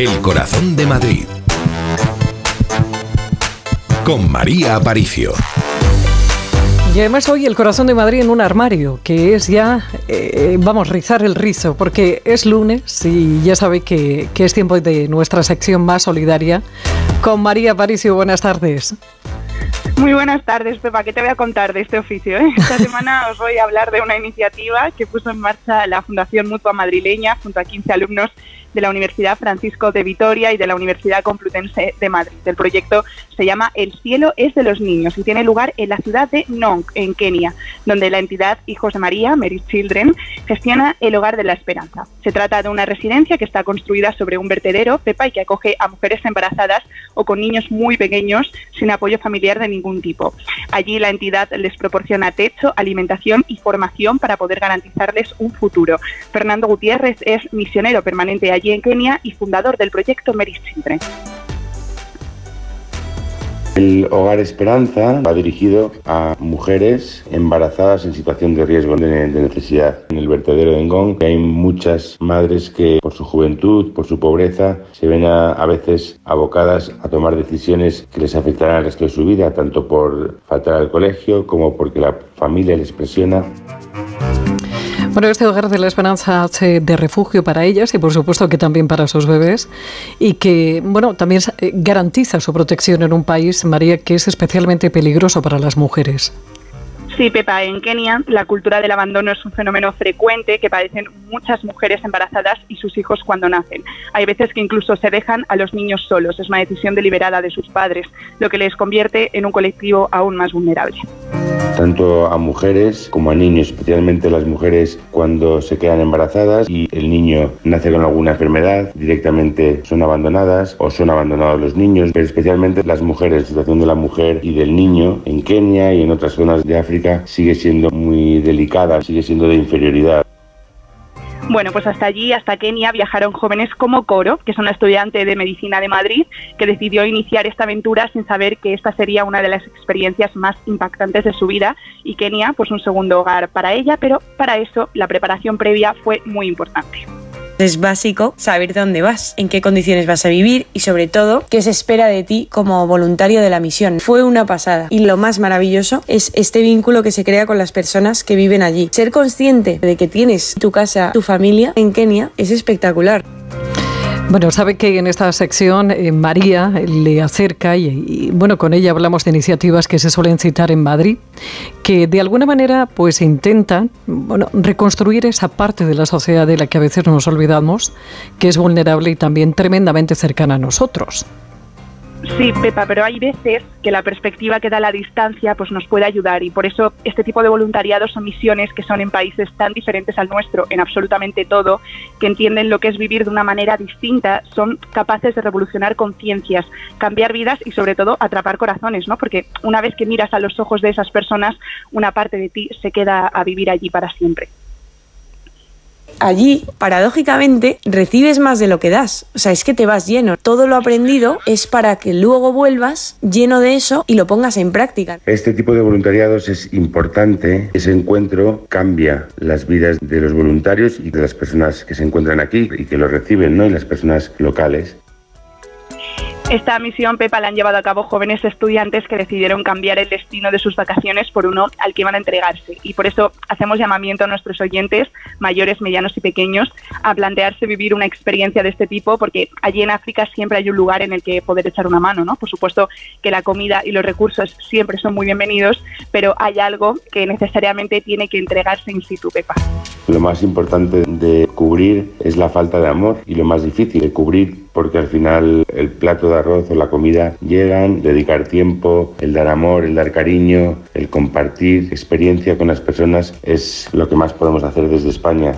El corazón de Madrid. Con María Aparicio. Y además hoy el corazón de Madrid en un armario, que es ya, eh, vamos, rizar el rizo, porque es lunes y ya sabe que, que es tiempo de nuestra sección más solidaria. Con María Aparicio, buenas tardes. Muy buenas tardes, Pepa. ¿Qué te voy a contar de este oficio? Eh? Esta semana os voy a hablar de una iniciativa que puso en marcha la Fundación Mutua Madrileña junto a 15 alumnos de la Universidad Francisco de Vitoria y de la Universidad Complutense de Madrid. El proyecto se llama El cielo es de los niños y tiene lugar en la ciudad de Nong, en Kenia, donde la entidad Hijos de María, Mary Children, gestiona el Hogar de la Esperanza. Se trata de una residencia que está construida sobre un vertedero, Pepa, y que acoge a mujeres embarazadas o con niños muy pequeños sin apoyo familiar de ningún tipo. Allí la entidad les proporciona techo, alimentación y formación para poder garantizarles un futuro. Fernando Gutiérrez es misionero permanente allí en Kenia y fundador del proyecto Mary Children. El Hogar Esperanza va dirigido a mujeres embarazadas en situación de riesgo de, necesidad. En el vertedero de Ngong hay muchas madres que por su juventud, por su pobreza, se ven a, a veces abocadas a tomar decisiones que les afectarán al resto de su vida, tanto por faltar al colegio como porque la familia les presiona. Bueno, este hogar de la esperanza hace de refugio para ellas y por supuesto que también para sus bebés y que, bueno, también eh, garantiza su protección en un país, María, que es especialmente peligroso para las mujeres. Sí, Pepa, en Kenia la cultura del abandono es un fenómeno frecuente que padecen muchas mujeres embarazadas y sus hijos cuando nacen. Hay veces que incluso se dejan a los niños solos, es una decisión deliberada de sus padres, lo que les convierte en un colectivo aún más vulnerable tanto a mujeres como a niños, especialmente las mujeres cuando se quedan embarazadas y el niño nace con alguna enfermedad, directamente son abandonadas o son abandonados los niños, pero especialmente las mujeres, la situación de la mujer y del niño en Kenia y en otras zonas de África sigue siendo muy delicada, sigue siendo de inferioridad. Bueno, pues hasta allí, hasta Kenia, viajaron jóvenes como Coro, que es una estudiante de medicina de Madrid, que decidió iniciar esta aventura sin saber que esta sería una de las experiencias más impactantes de su vida y Kenia, pues un segundo hogar para ella, pero para eso la preparación previa fue muy importante. Es básico saber dónde vas, en qué condiciones vas a vivir y sobre todo qué se espera de ti como voluntario de la misión. Fue una pasada y lo más maravilloso es este vínculo que se crea con las personas que viven allí. Ser consciente de que tienes tu casa, tu familia en Kenia es espectacular. Bueno, sabe que en esta sección eh, María le acerca y, bueno, con ella hablamos de iniciativas que se suelen citar en Madrid, que de alguna manera pues intentan, bueno, reconstruir esa parte de la sociedad de la que a veces nos olvidamos, que es vulnerable y también tremendamente cercana a nosotros. Sí, Pepa, pero hay veces que la perspectiva que da la distancia pues nos puede ayudar y por eso este tipo de voluntariados son misiones que son en países tan diferentes al nuestro en absolutamente todo, que entienden lo que es vivir de una manera distinta, son capaces de revolucionar conciencias, cambiar vidas y sobre todo atrapar corazones, ¿no? Porque una vez que miras a los ojos de esas personas, una parte de ti se queda a vivir allí para siempre allí, paradójicamente, recibes más de lo que das. O sea, es que te vas lleno. Todo lo aprendido es para que luego vuelvas lleno de eso y lo pongas en práctica. Este tipo de voluntariados es importante. Ese encuentro cambia las vidas de los voluntarios y de las personas que se encuentran aquí y que lo reciben, ¿no? Y las personas locales. Esta misión, Pepa, la han llevado a cabo jóvenes estudiantes que decidieron cambiar el destino de sus vacaciones por uno al que iban a entregarse. Y por eso hacemos llamamiento a nuestros oyentes, mayores, medianos y pequeños, a plantearse vivir una experiencia de este tipo, porque allí en África siempre hay un lugar en el que poder echar una mano, ¿no? Por supuesto que la comida y los recursos siempre son muy bienvenidos, pero hay algo que necesariamente tiene que entregarse in situ, Pepa. Lo más importante de cubrir es la falta de amor y lo más difícil de cubrir porque al final el plato de arroz o la comida llegan, dedicar tiempo, el dar amor, el dar cariño, el compartir experiencia con las personas es lo que más podemos hacer desde España.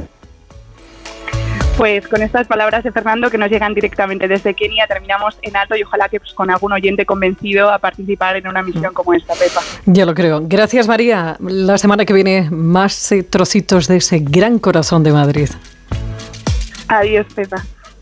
Pues con estas palabras de Fernando que nos llegan directamente desde Kenia terminamos en alto y ojalá que pues, con algún oyente convencido a participar en una misión como esta, Pepa. Ya lo creo. Gracias María. La semana que viene más eh, trocitos de ese gran corazón de Madrid. Adiós, Pepa.